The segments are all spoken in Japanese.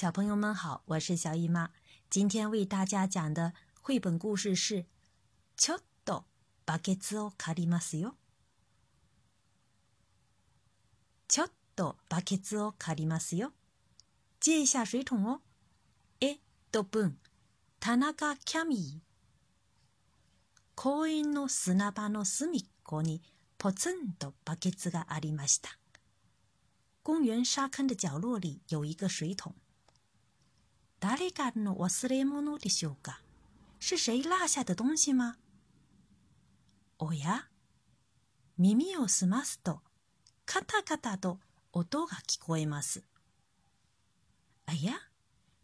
小朋友们好，我是小姨妈。今天为大家讲的绘本故事是《ちょっとバケツを借りますよ》。ちょっとバケツを借りますよ。借一下水桶哦。えと文、田中キャミー。公園の砂場の隅っこにポツンとバケツがありました。公园沙坑的角落里有一个水桶。 誰かの忘れ物でしょうか？是谁落下的东西吗？おや？耳を澄ますと、カタカタと音が聞こえます。哎呀，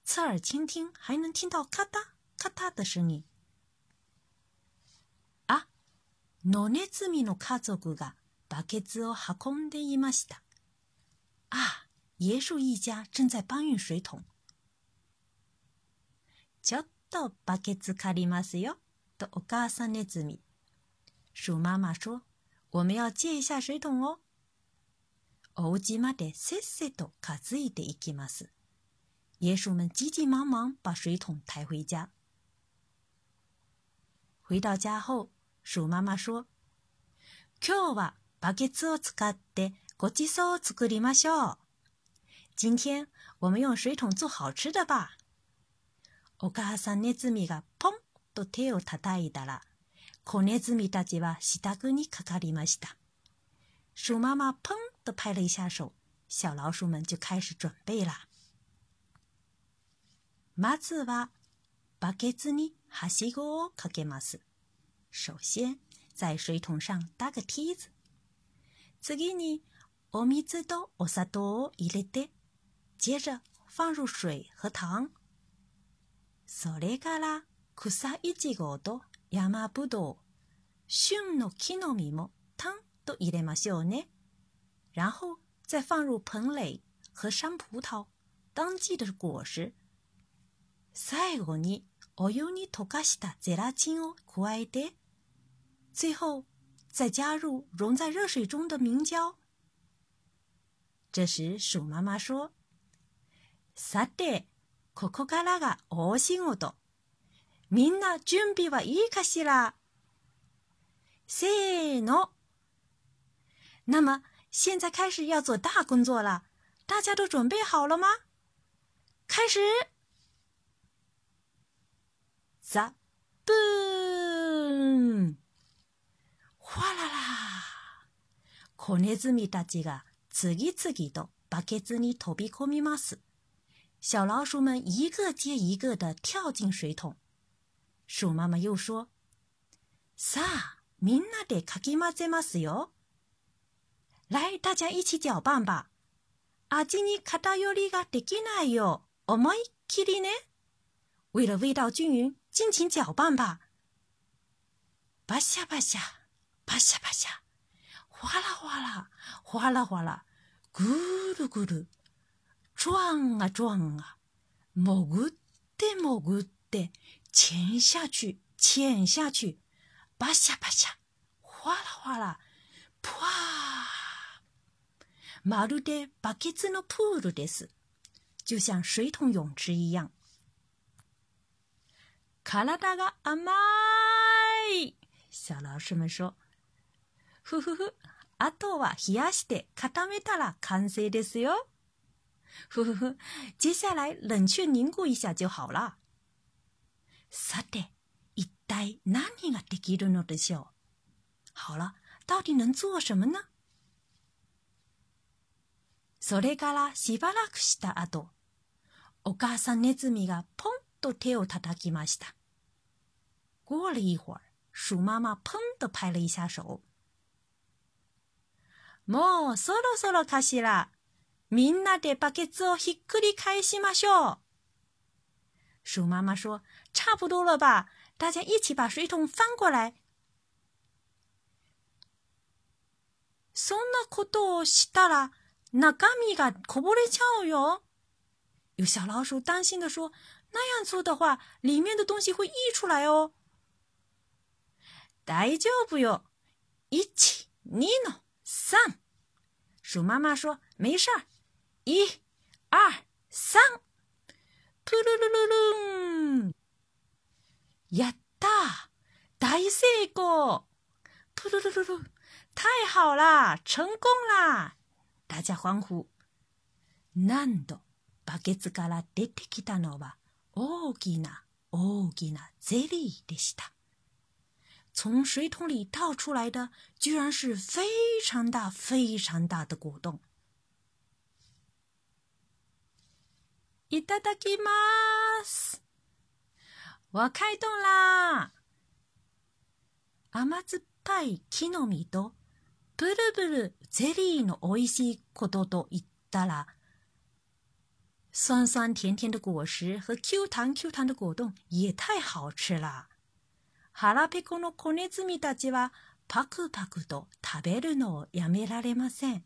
侧耳倾听？还能听到咔嗒？咔嗒的声音。あ、野ネズミの家族がバケツを運んでいました。啊，椰树一家正在搬运水桶。ちょっとバケツ借りますよ。とお母さんネズミ。鼠妈妈说：“我们要借一下水桶哦。”お家までせっせと担いでいきます。椰树们急急忙忙把水桶抬回家。回到家后，鼠妈妈说：“今日はバケツを使ってごちそうを作りましょう。今天我们用水桶做好吃的吧。”お母さんネズミがポンと手を叩いたら、子ネズミたちは支度にかかりました。鼠妈妈砰的拍了一下手，小老鼠们就开始准备啦。まずはバケツにはしごをかけます。首先在水桶上搭个梯子。次にお水とお砂糖を入れて、接着放入水和糖。それから草いちごと山ぶどう、旬の木の実もタンと入れましょうね。然后再放入盆蕾和山葡萄、当季的果实。最後にお湯に溶かしたゼラチンを加えて、最後再加入溶在热水中的明胶。这时鼠妈妈说：“さて。”ここからが大仕事。みんな準備はいいかしら？せーの。那么，现在开始要做大工作了，大家都准备好了吗？开始。ザブーン。哗啦啦。子ネズミたちが次々とバケツに飛び込みます。小老鼠们一个接一个的跳进水桶。鼠妈妈又说：“さあ、みんなでかき混ぜますよ。来，大家一起搅拌吧。味に偏りができないよ。思いっきりね。为了味道均匀，尽情搅拌吧。バシャバシャ、バシャバシャ，哗啦哗啦，哗啦 哗啦，ぐるぐる。”转啊转啊，潜って潜って，潜下去，潜下去，吧下吧下，哗啦哗啦，噗！まるでバケツのプールです，就像水桶泳池一样。体が甘い，小老师们说：“ふふふ、あとは冷やして固めたら完成ですよ。”呵呵呵，接下来冷却凝固一下就好了。さて、一体何ができるのでしょう？好了，到底能做什么呢？それからしばらくした後、お母さんネズミがポンと手を叩きました。过了一会儿，鼠妈妈砰的拍了一下手。もうそろそろかしら。みんなでバケツをひっくり返しましょう。鼠妈妈说：“差不多了吧，大家一起把水桶翻过来。”そんなことをしたら中身がこぼれちゃうよ。有小老鼠担心的说：“那样做的话，里面的东西会溢出来哦。”大丈夫よ。一、二の三。鼠妈妈说：“没事儿。” い、あ、さん。トゥルルルルン。やった大成功トゥルルルルン。太好啦成功啦大家欢呼。何度、バケツから出てきたのは、大きな、大きなゼリーでした。从水桶里倒出来的，居然是非常大、非常大的果冻。いただきます。我开动啦！甘酸っぱい木の実とブルブルゼリーの美味しいことと言ったら、酸酸甜甜的果实和 Q 弹 Q 弹的果冻也太好吃了。腹ペコの子ネズミたちはパクパクと食べるのをやめられません。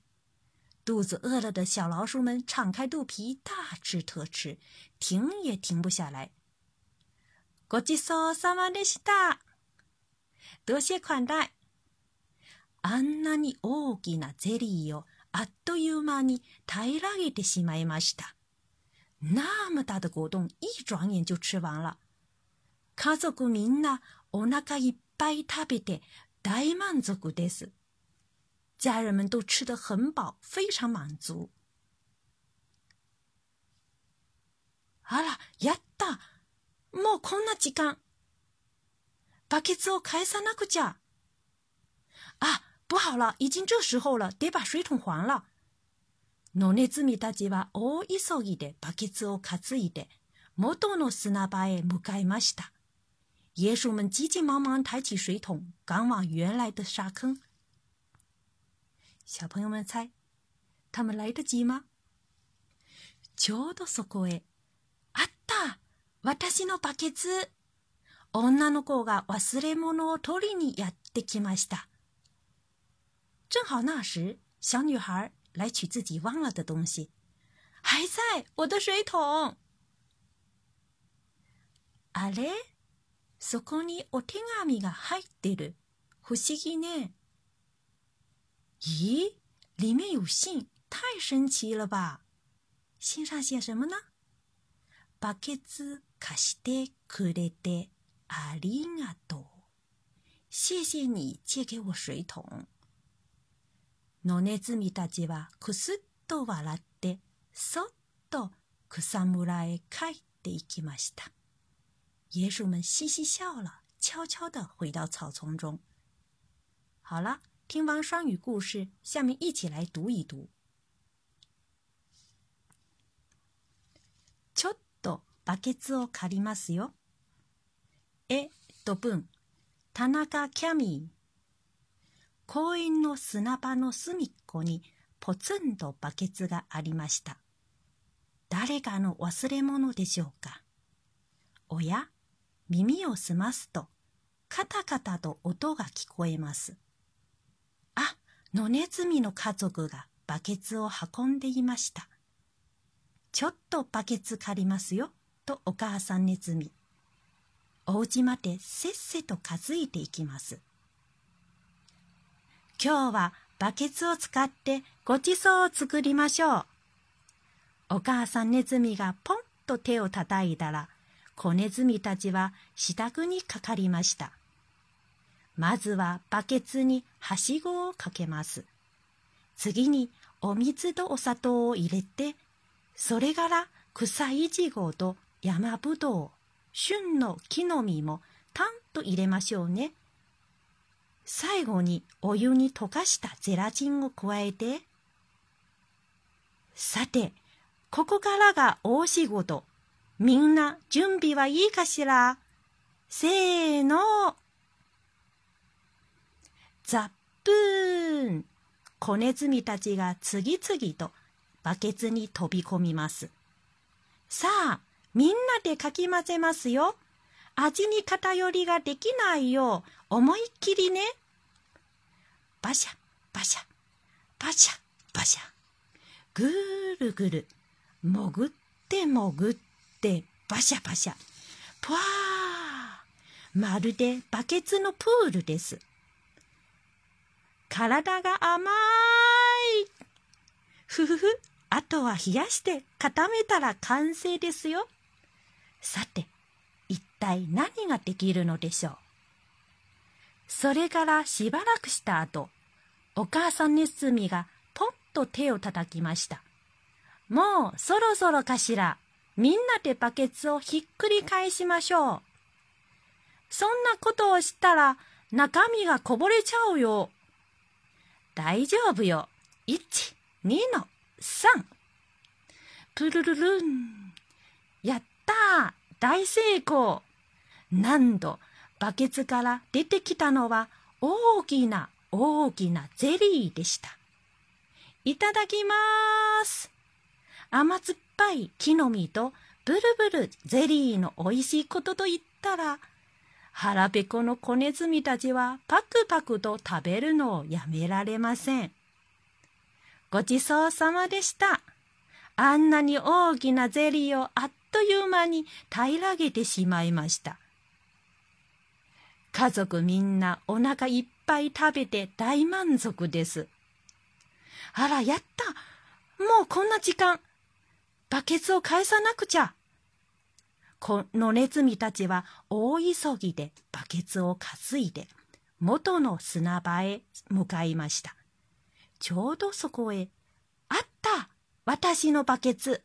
肚子饿了的小老鼠们敞开肚皮大吃特吃，停也停不下来。ごちそうさまでした。多谢款待？あんなに大きなゼリーをあっという間に平らげてしまいました。那么大的果冻一转眼就吃完了。家族みんなお腹いっぱい食べて大満足です。家人们都吃得很饱，非常满足。あら、やったもうこんな時間。バケツを返さなくちゃ。あ、不好了，已经这时候了，得把水桶还了。野ネズミたちは大急ぎでバケツを担いで元の砂場へ向かいました。野鼠们急急忙忙抬起水桶，赶往原来的沙坑。 小朋友们猜，他们来得及吗？ちょうどそこへ、あった、私のバケツ。女の子が忘れ物を取りにやってきました。正好那时，小女孩来取自己忘了的东西，还在我的水桶。あれ？そこにお手紙が入ってる。不思議ね。咦，里面有信，太神奇了吧？信上写什么呢？バケツ貸してくれてありがとう。谢谢你借给我水桶。野ネズミたちはくすっと笑って、そっと草むらへ帰っていきました。野鼠们嘻嘻笑了，悄悄地回到草丛中。好了， 听完双语故事，下面一起来读一读。ちょっとバケツを借りますよ。えと文、田中キャミー。公園の砂場の隅っこにポツンとバケツがありました。誰かの忘れ物でしょうか。おや、耳を澄ますと、カタカタと音が聞こえます。野ネズミの家族がバケツを運んでいました。ちょっとバケツ借りますよ、とお母さんネズミ。お家までせっせと担いでいきます。今日はバケツを使ってごちそうを作りましょう。お母さんネズミがポンと手を叩いたら、子ネズミたちは支度にかかりました。まずはバケツにはしごをかけます。次にお水とお砂糖を入れて、それから草いちごと山ぶどう、旬の木の実もたんと入れましょうね。最後にお湯に溶かしたゼラチンを加えて、さて、ここからが大仕事。みんな準備はいいかしら？せーの。ザップーン。子ネズミたちが次々とバケツに飛び込みます。さあ、みんなでかき混ぜますよ。味に偏りができないよう思いっきりね。バシャ、バシャ、バシャ、バシャ。ぐるぐる、潜って潜って、バシャバシャ。ぷわー。まるでバケツのプールです。体が甘い。ふふふ。あとは冷やして固めたら完成ですよ。さて、一体何ができるのでしょう。それからしばらくした後、お母さんネズミがポンと手を叩きました。もうそろそろかしら。みんなでバケツをひっくり返しましょう。そんなことをしたら中身がこぼれちゃうよ。大丈夫よ。1、2の3。プルルルン。やった大成功なんと、バケツから出てきたのは大きな大きなゼリーでした。いただきまーす。甘酸っぱい木の実とブルブルゼリーの美味しいことと言ったら、腹ペコの子ネズミたちはパクパクと食べるのをやめられません。ごちそうさまでした。あんなに大きなゼリーをあっという間に平らげてしまいました。家族みんなお腹いっぱい食べて大満足です。あら、やったもうこんな時間バケツを返さなくちゃこのネズミたちは大急ぎでバケツを担いで元の砂場へ向かいました。ちょうどそこへ、あった私のバケツ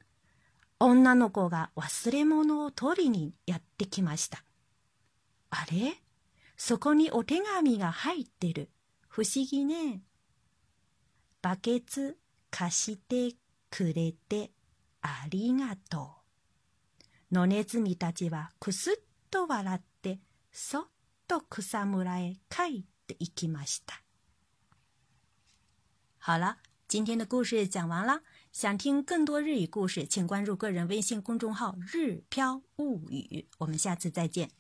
女の子が忘れ物を取りにやってきました。あれ？そこにお手紙が入ってる。不思議ね。バケツ貸してくれてありがとう。野ネズミたちはくすっと笑って、そっと草むらへ帰っていきました。好了，今天的故事讲完了。想听更多日语故事，请关注个人微信公众号“日飘物语”。我们下次再见。